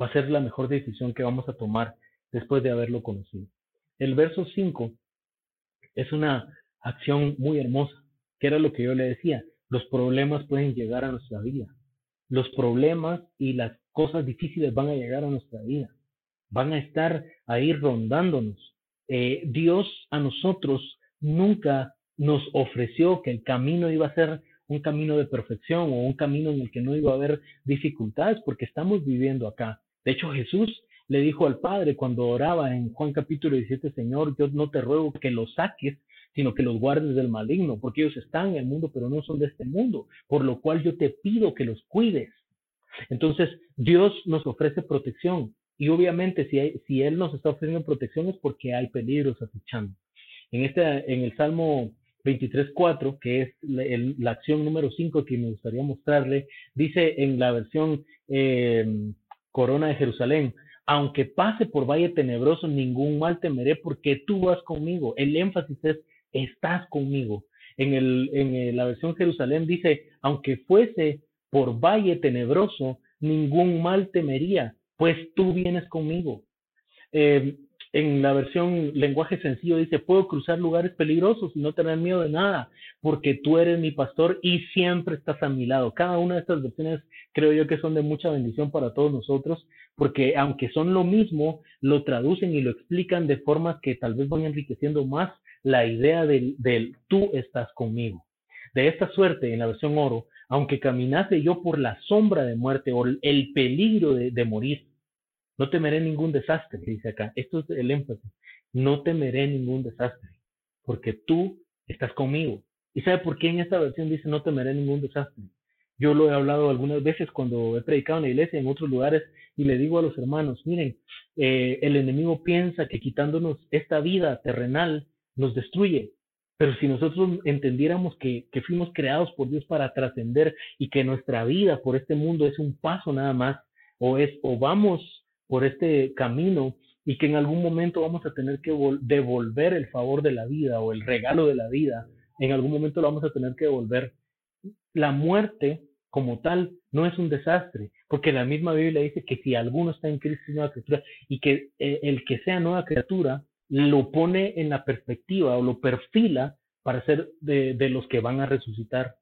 Va a ser la mejor decisión que vamos a tomar después de haberlo conocido. El verso 5 es una acción muy hermosa, que era lo que yo le decía. Los problemas pueden llegar a nuestra vida. Los problemas y las cosas difíciles van a llegar a nuestra vida van a estar ahí rondándonos. Eh, Dios a nosotros nunca nos ofreció que el camino iba a ser un camino de perfección o un camino en el que no iba a haber dificultades porque estamos viviendo acá. De hecho, Jesús le dijo al Padre cuando oraba en Juan capítulo 17, Señor, yo no te ruego que los saques, sino que los guardes del maligno, porque ellos están en el mundo, pero no son de este mundo, por lo cual yo te pido que los cuides. Entonces, Dios nos ofrece protección, y obviamente si, si Él nos está ofreciendo protección es porque hay peligros acechando. En, este, en el Salmo 23.4, que es la, acción número 5 que me gustaría mostrarle, dice en la versión em, Corona de Jerusalén, aunque pase por valle tenebroso, ningún mal temeré porque tú vas conmigo. El énfasis es, estás conmigo. En, la versión Jerusalén dice, aunque fuese por valle tenebroso, ningún mal temería, pues tú vienes conmigo. Eh, en la versión lenguaje sencillo dice, puedo cruzar lugares peligrosos y no tener miedo de nada, porque tú eres mi pastor y siempre estás a mi lado. Cada una de estas versiones creo yo que son de mucha bendición para todos nosotros, porque aunque son lo mismo, lo traducen y lo explican de formas que tal vez van enriqueciendo más la idea del, tú estás conmigo. De esta suerte, en la versión oro, aunque caminase yo por la sombra de muerte o el peligro de, morir, no temeré ningún desastre, dice acá. Esto es el énfasis. No temeré ningún desastre, porque tú estás conmigo. ¿Y sabe por qué en esta versión dice no temeré ningún desastre? Yo lo he hablado algunas veces cuando he predicado en la iglesia, en otros lugares, y le digo a los hermanos, miren, eh, el enemigo piensa que quitándonos esta vida terrenal nos destruye, pero si nosotros entendiéramos que, fuimos creados por Dios para trascender y que nuestra vida por este mundo es un paso nada más, o es, o vamos por este camino y que en algún momento vamos a tener que devolver el favor de la vida o el regalo de la vida, en algún momento lo vamos a tener que devolver. La muerte como tal no es un desastre, porque la misma Biblia dice que si alguno está en Cristo es nueva criatura y que eh, el que sea nueva criatura lo pone en la perspectiva o lo perfila para ser de, los que van a resucitar.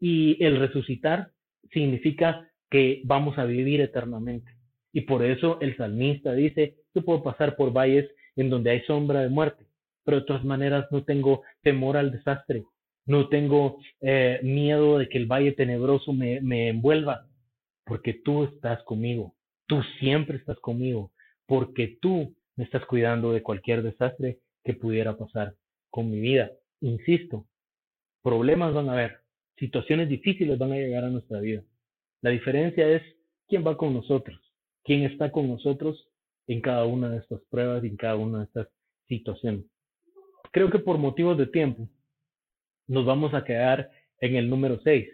Y el resucitar significa que vamos a vivir eternamente. Y por eso el salmista dice, yo puedo pasar por valles en donde hay sombra de muerte, pero de todas maneras no tengo temor al desastre, no tengo eh, miedo de que el valle tenebroso me, me envuelva, porque tú estás conmigo, tú siempre estás conmigo, porque tú me estás cuidando de cualquier desastre que pudiera pasar con mi vida. Insisto, problemas van a haber, situaciones difíciles van a llegar a nuestra vida. La diferencia es quién va con nosotros, quién está con nosotros en cada una de estas pruebas y en cada una de estas situaciones. Creo que por motivos de tiempo nos vamos a quedar en el número 6.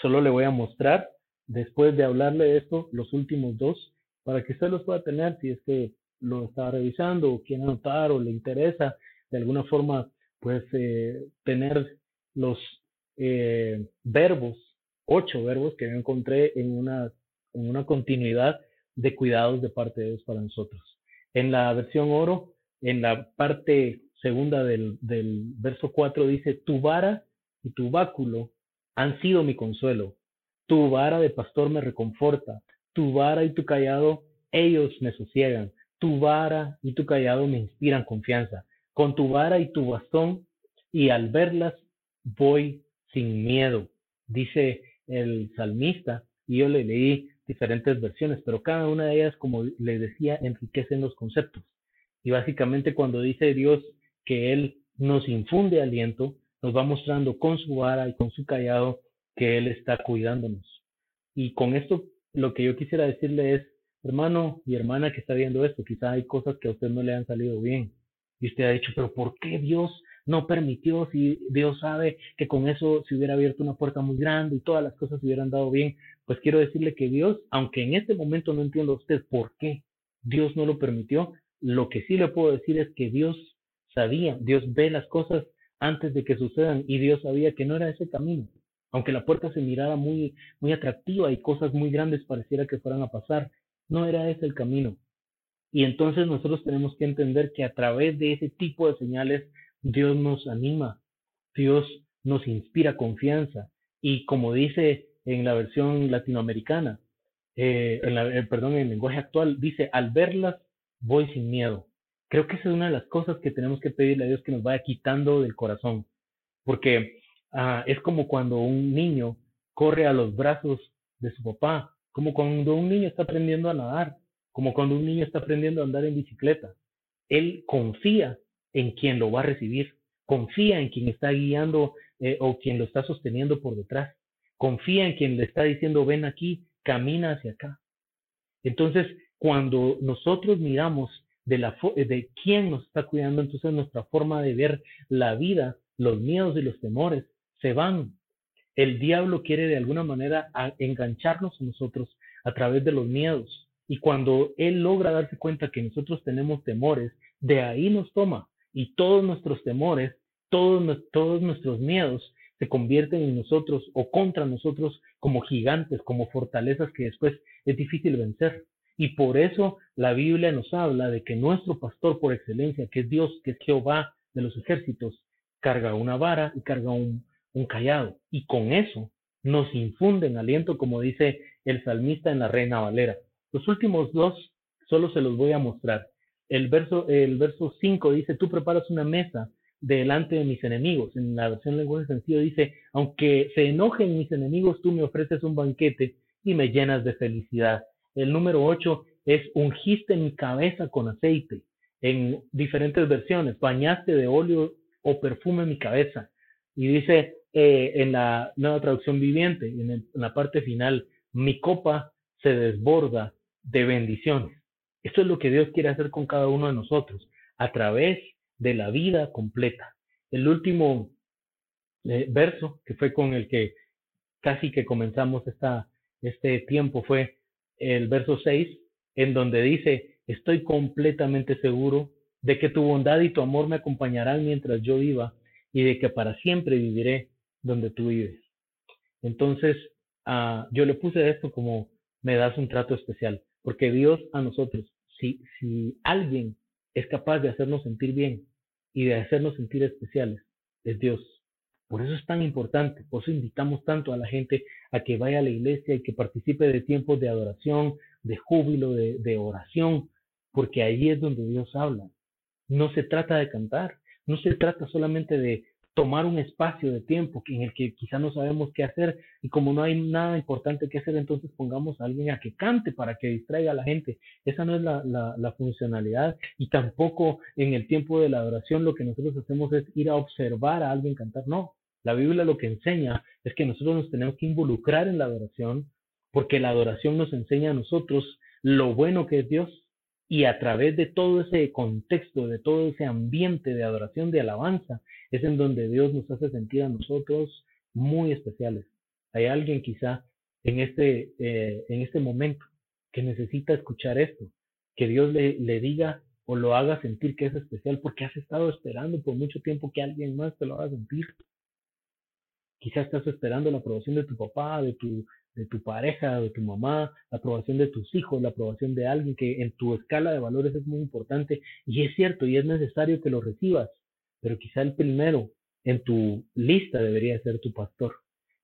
Solo le voy a mostrar, después de hablarle de esto, los últimos dos para que usted los pueda tener si es que lo está revisando o quiere anotar o le interesa de alguna forma, pues eh, tener los eh, verbos, ocho verbos que yo encontré en una, en una continuidad de cuidados de parte de Dios para nosotros. En la versión oro, en la parte segunda del, del verso 4 dice, tu vara y tu báculo han sido mi consuelo. Tu vara de pastor me reconforta. Tu vara y tu callado, ellos me sosiegan. Tu vara y tu callado me inspiran confianza. Con tu vara y tu bastón, y al verlas voy sin miedo, dice el salmista, y yo le leí diferentes versiones, pero cada una de ellas, como le decía, enriquecen los conceptos. Y básicamente cuando dice Dios que Él nos infunde aliento, nos va mostrando con su vara y con su callado que Él está cuidándonos. Y con esto lo que yo quisiera decirle es, hermano y hermana que está viendo esto, quizá hay cosas que a usted no le han salido bien. Y usted ha dicho, pero ¿por qué Dios no permitió si Dios sabe que con eso se hubiera abierto una puerta muy grande y todas las cosas se hubieran dado bien? Pues quiero decirle que Dios, aunque en este momento no entiendo a usted por qué Dios no lo permitió, lo que sí le puedo decir es que Dios sabía, Dios ve las cosas antes de que sucedan y Dios sabía que no era ese camino. Aunque la puerta se mirara muy, muy atractiva y cosas muy grandes pareciera que fueran a pasar, no era ese el camino. Y entonces nosotros tenemos que entender que a través de ese tipo de señales Dios nos anima, Dios nos inspira confianza. Y como dice en la versión latinoamericana, eh, en eh, perdón, en el lenguaje actual, dice, al verlas voy sin miedo. Creo que esa es una de las cosas que tenemos que pedirle a Dios que nos vaya quitando del corazón, porque ah, es como cuando un niño corre a los brazos de su papá, como cuando un niño está aprendiendo a nadar, como cuando un niño está aprendiendo a andar en bicicleta. Él confía en quien lo va a recibir, confía en quien está guiando eh, o quien lo está sosteniendo por detrás, confía en quien le está diciendo ven aquí, camina hacia acá. Entonces, cuando nosotros miramos de, la, de quién nos está cuidando, entonces nuestra forma de ver la vida, los miedos y los temores se van. El diablo quiere de alguna manera engancharnos a nosotros a través de los miedos. Y cuando él logra darse cuenta que nosotros tenemos temores, de ahí nos toma. Y todos nuestros temores, todos, todos nuestros miedos se convierten en nosotros o contra nosotros como gigantes, como fortalezas que después es difícil vencer. Y por eso la Biblia nos habla de que nuestro pastor por excelencia, que es Dios, que es Jehová de los ejércitos, carga una vara y carga un, un callado. Y con eso nos infunden aliento, como dice el salmista en la Reina Valera. Los últimos dos solo se los voy a mostrar. El verso, el verso 5 dice, tú preparas una mesa delante de mis enemigos. En la versión lenguaje sencillo dice, aunque se enojen mis enemigos, tú me ofreces un banquete y me llenas de felicidad. El número 8 es ungiste mi cabeza con aceite. En diferentes versiones, bañaste de óleo o perfume mi cabeza. Y dice eh, en la nueva traducción viviente, en, en la parte final, mi copa se desborda de bendiciones. Esto es lo que Dios quiere hacer con cada uno de nosotros a través de la vida completa. El último eh, verso que fue con el que casi que comenzamos esta, este tiempo fue el verso 6, en donde dice, estoy completamente seguro de que tu bondad y tu amor me acompañarán mientras yo viva y de que para siempre viviré donde tú vives. Entonces, uh, yo le puse esto como me das un trato especial, porque Dios a nosotros, si, si alguien es capaz de hacernos sentir bien, y de hacernos sentir especiales es Dios. Por eso es tan importante, por eso invitamos tanto a la gente a que vaya a la iglesia y que participe de tiempos de adoración, de júbilo, de, de oración, porque ahí es donde Dios habla. No se trata de cantar, no se trata solamente de tomar un espacio de tiempo en el que quizá no sabemos qué hacer y como no hay nada importante que hacer, entonces pongamos a alguien a que cante para que distraiga a la gente. Esa no es la, la, funcionalidad y tampoco en el tiempo de la adoración lo que nosotros hacemos es ir a observar a alguien cantar. No, la Biblia lo que enseña es que nosotros nos tenemos que involucrar en la adoración porque la adoración nos enseña a nosotros lo bueno que es Dios y a través de todo ese contexto, de todo ese ambiente de adoración, de alabanza, es en donde Dios nos hace sentir a nosotros muy especiales. Hay alguien quizá en este, eh, en este momento que necesita escuchar esto, que Dios le, le diga o lo haga sentir que es especial porque has estado esperando por mucho tiempo que alguien más te lo haga sentir. Quizás estás esperando la aprobación de tu papá, de tu, de tu pareja, de tu mamá, la aprobación de tus hijos, la aprobación de alguien que en tu escala de valores es muy importante. Y es cierto, y es necesario que lo recibas, pero quizá el primero en tu lista debería ser tu pastor,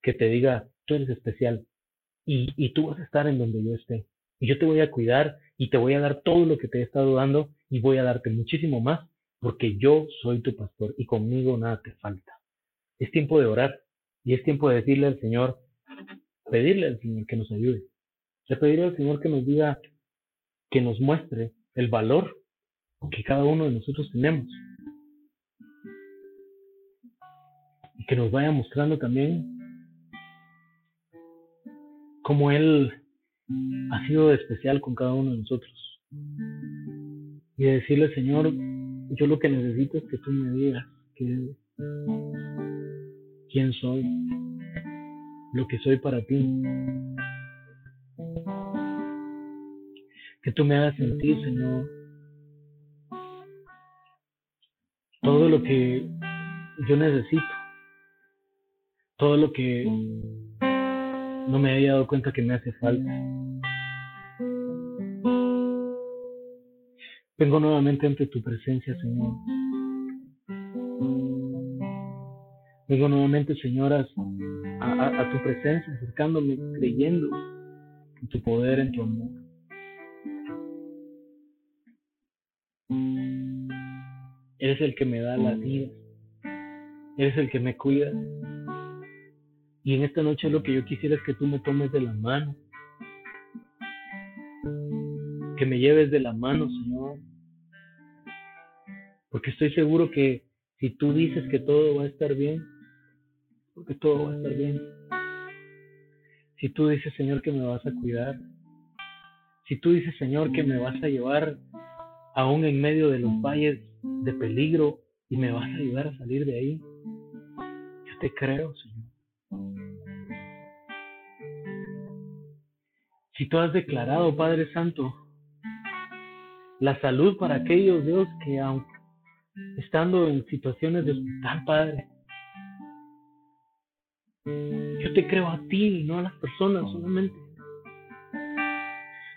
que te diga, tú eres especial y, y tú vas a estar en donde yo esté. Y yo te voy a cuidar y te voy a dar todo lo que te he estado dando y voy a darte muchísimo más porque yo soy tu pastor y conmigo nada te falta. Es tiempo de orar y es tiempo de decirle al Señor, pedirle al Señor que nos ayude. De pedirle al Señor que nos diga, que nos muestre el valor que cada uno de nosotros tenemos. Y que nos vaya mostrando también cómo Él ha sido especial con cada uno de nosotros. Y decirle, Señor, yo lo que necesito es que tú me digas quién soy, lo que soy para ti. Que tú me hagas sentir, Señor, todo lo que yo necesito, todo lo que no me había dado cuenta que me hace falta. Vengo nuevamente ante tu presencia, Señor. Vengo nuevamente, señoras, a, tu presencia, acercándome, creyendo en tu poder, en tu amor. Eres el que me da la vida. Eres el que me cuida. Y en esta noche lo que yo quisiera es que tú me tomes de la mano. Que me lleves de la mano, Señor. Porque estoy seguro que si tú dices que todo va a estar bien, porque todo va a estar bien. Si tú dices, Señor, que me vas a cuidar, si tú dices, Señor, que me vas a llevar aún en medio de los valles de peligro y me vas a ayudar a salir de ahí, yo te creo, Señor. Si tú has declarado, Padre Santo, la salud para aquellos, Dios, que aunque estando en situaciones de hospital, Padre, yo te creo a ti, no a las personas solamente.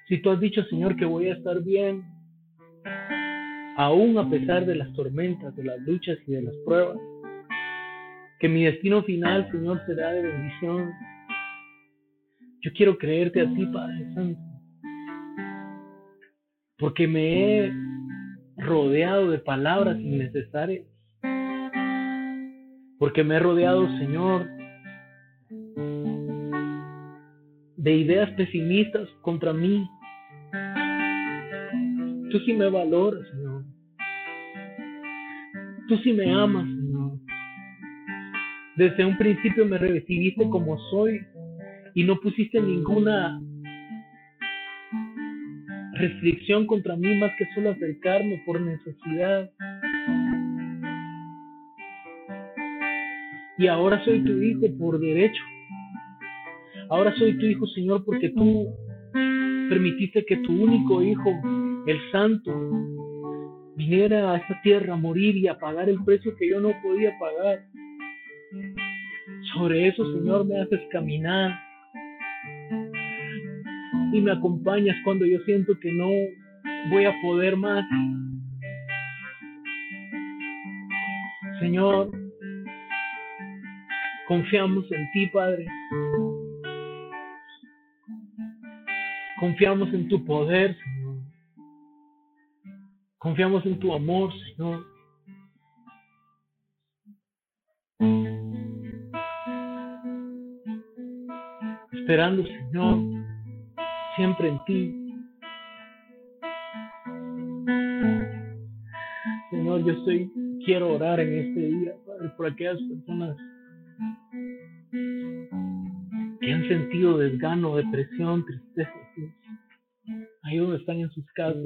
Si tú has dicho, Señor, que voy a estar bien, aún a pesar de las tormentas, de las luchas y de las pruebas, que mi destino final, Señor, será de bendición. Yo quiero creerte a ti, Padre Santo, porque me he rodeado de palabras innecesarias, porque me he rodeado, Señor, de ideas pesimistas contra mí. Tú sí me valoras, Señor. Tú sí me amas, Señor. Desde un principio me recibiste como soy y no pusiste ninguna restricción contra mí más que solo acercarme por necesidad. Y ahora soy tu hijo por derecho. Ahora soy tu hijo, Señor, porque tú permitiste que tu único hijo, el santo, viniera a esta tierra a morir y a pagar el precio que yo no podía pagar. Sobre eso, Señor, me haces caminar y me acompañas cuando yo siento que no voy a poder más. Señor, confiamos en ti, Padre. Confiamos en tu poder, Señor. Confiamos en tu amor, Señor. Esperando, Señor, siempre en ti. Señor, yo estoy, quiero orar en este día, Padre, por aquellas personas que han sentido desgano, depresión, tristeza, están en sus casas.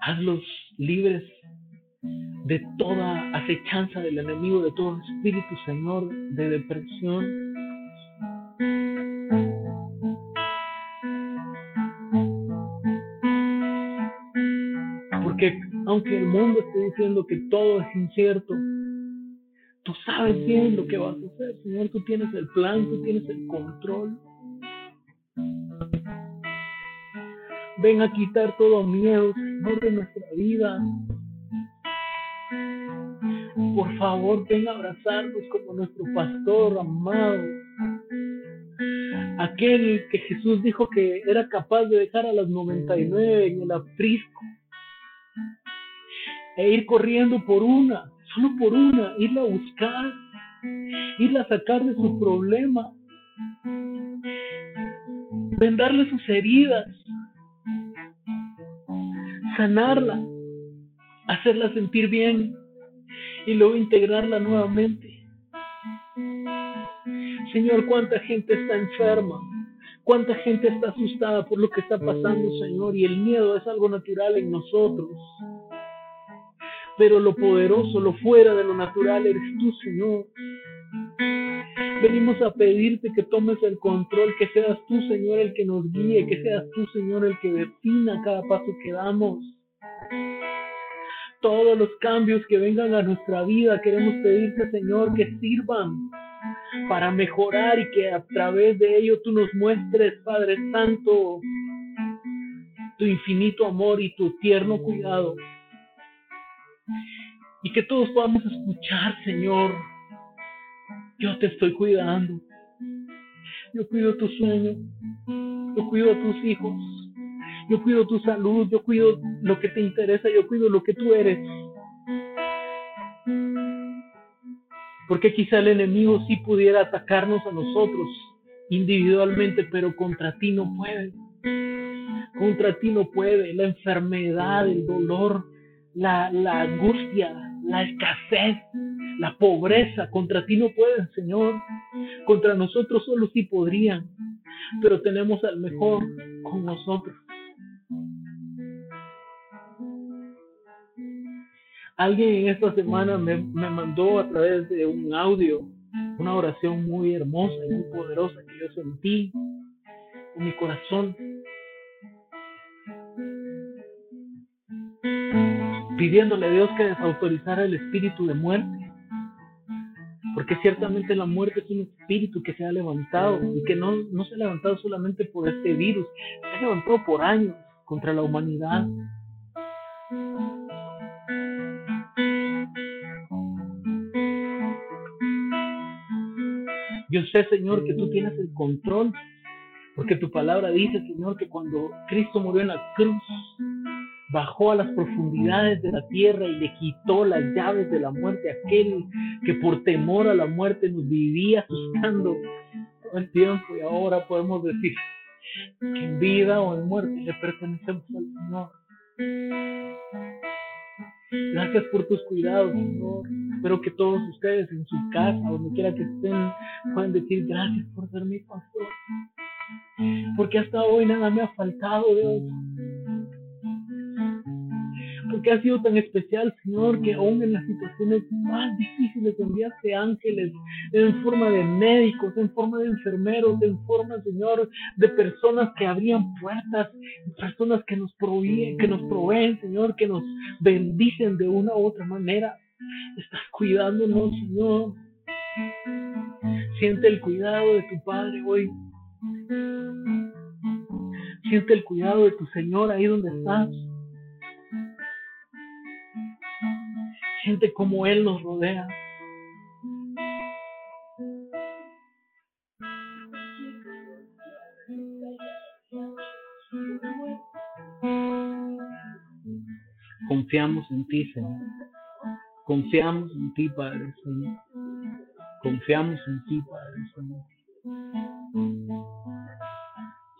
Hazlos libres de toda acechanza del enemigo, de todo espíritu, Señor, de depresión. Porque aunque el mundo esté diciendo que todo es incierto, tú sabes bien lo que vas a hacer, Señor, tú tienes el plan, tú tienes el control. Ven a quitar todo miedo, Señor, de nuestra vida. Por favor, ven a abrazarnos como nuestro pastor amado. Aquel que Jesús dijo que era capaz de dejar a las 99 en el aprisco e ir corriendo por una, solo por una, irla a buscar, irla a sacar de su problema, vendarle sus heridas, sanarla, hacerla sentir bien y luego integrarla nuevamente. Señor, cuánta gente está enferma, cuánta gente está asustada por lo que está pasando, Señor, y el miedo es algo natural en nosotros. Pero lo poderoso, lo fuera de lo natural eres tú, Señor. Venimos a pedirte que tomes el control, que seas tú, Señor, el que nos guíe, que seas tú, Señor, el que defina cada paso que damos. Todos los cambios que vengan a nuestra vida, queremos pedirte, Señor, que sirvan para mejorar y que a través de ello tú nos muestres, Padre Santo, tu infinito amor y tu tierno cuidado. Y que todos podamos escuchar, Señor, yo te estoy cuidando. Yo cuido tu sueño. Yo cuido a tus hijos. Yo cuido tu salud. Yo cuido lo que te interesa. Yo cuido lo que tú eres. Porque quizá el enemigo sí pudiera atacarnos a nosotros individualmente, pero contra ti no puede. Contra ti no puede. La enfermedad, el dolor, la, la angustia, la escasez, la pobreza, contra ti no pueden, Señor. Contra nosotros solo sí podrían, pero tenemos al mejor con nosotros. Alguien en esta semana me, me mandó a través de un audio una oración muy hermosa y muy poderosa que yo sentí en mi corazón. Pidiéndole a Dios que desautorizara el espíritu de muerte. Porque ciertamente la muerte es un espíritu que se ha levantado y que no, no se ha levantado solamente por este virus, se ha levantado por años contra la humanidad. Yo sé, Señor, que tú tienes el control, porque tu palabra dice, Señor, que cuando Cristo murió en la cruz, bajó a las profundidades de la tierra y le quitó las llaves de la muerte a aquel que por temor a la muerte nos vivía asustando todo el tiempo y ahora podemos decir que en vida o en muerte le pertenecemos al Señor. Gracias por tus cuidados, Señor. Espero que todos ustedes en su casa, donde quiera que estén, puedan decir gracias por ser mi pastor. Porque hasta hoy nada me ha faltado, Dios porque ha sido tan especial, Señor, que aún en las situaciones más difíciles enviaste ángeles en forma de médicos, en forma de enfermeros, en forma, Señor, de personas que abrían puertas, personas que nos proveen, que nos proveen, Señor, que nos bendicen de una u otra manera. Estás cuidándonos, Señor. Siente el cuidado de tu Padre hoy. Siente el cuidado de tu Señor ahí donde estás. Gente como Él nos rodea. Confiamos en ti, Señor. Confiamos en ti, Padre Señor. Confiamos en ti, Padre Señor.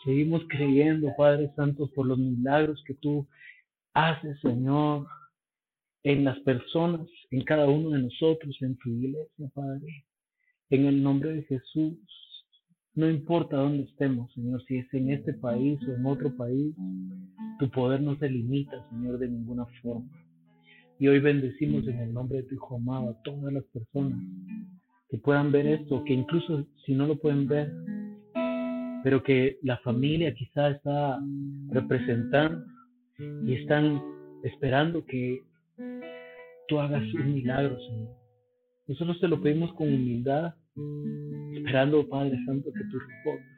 Seguimos creyendo, Padre Santo, por los milagros que tú haces, Señor en las personas, en cada uno de nosotros, en tu iglesia, Padre. En el nombre de Jesús, no importa dónde estemos, Señor, si es en este país o en otro país, tu poder no se limita, Señor, de ninguna forma. Y hoy bendecimos en el nombre de tu Hijo amado a todas las personas que puedan ver esto, que incluso si no lo pueden ver, pero que la familia quizá está representando y están esperando que tú hagas un milagro, Señor. Nosotros te lo pedimos con humildad, esperando, Padre Santo, que tú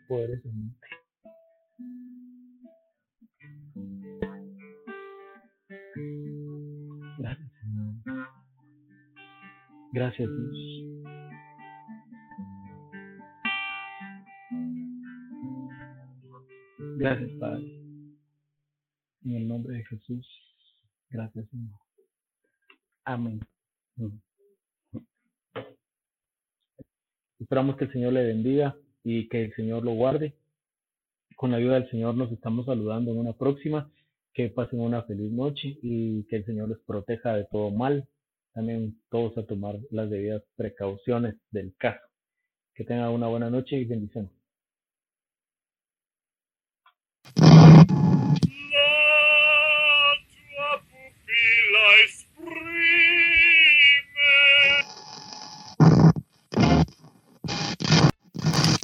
poderosamente. Gracias, Señor. Gracias, Dios. Gracias, Padre. En el nombre de Jesús. Gracias, Señor. Amén. Esperamos que el Señor le bendiga y que el Señor lo guarde. Con la ayuda del Señor nos estamos saludando en una próxima. Que pasen una feliz noche y que el Señor les proteja de todo mal. También todos a tomar las debidas precauciones del caso. Que tengan una buena noche y bendiciones.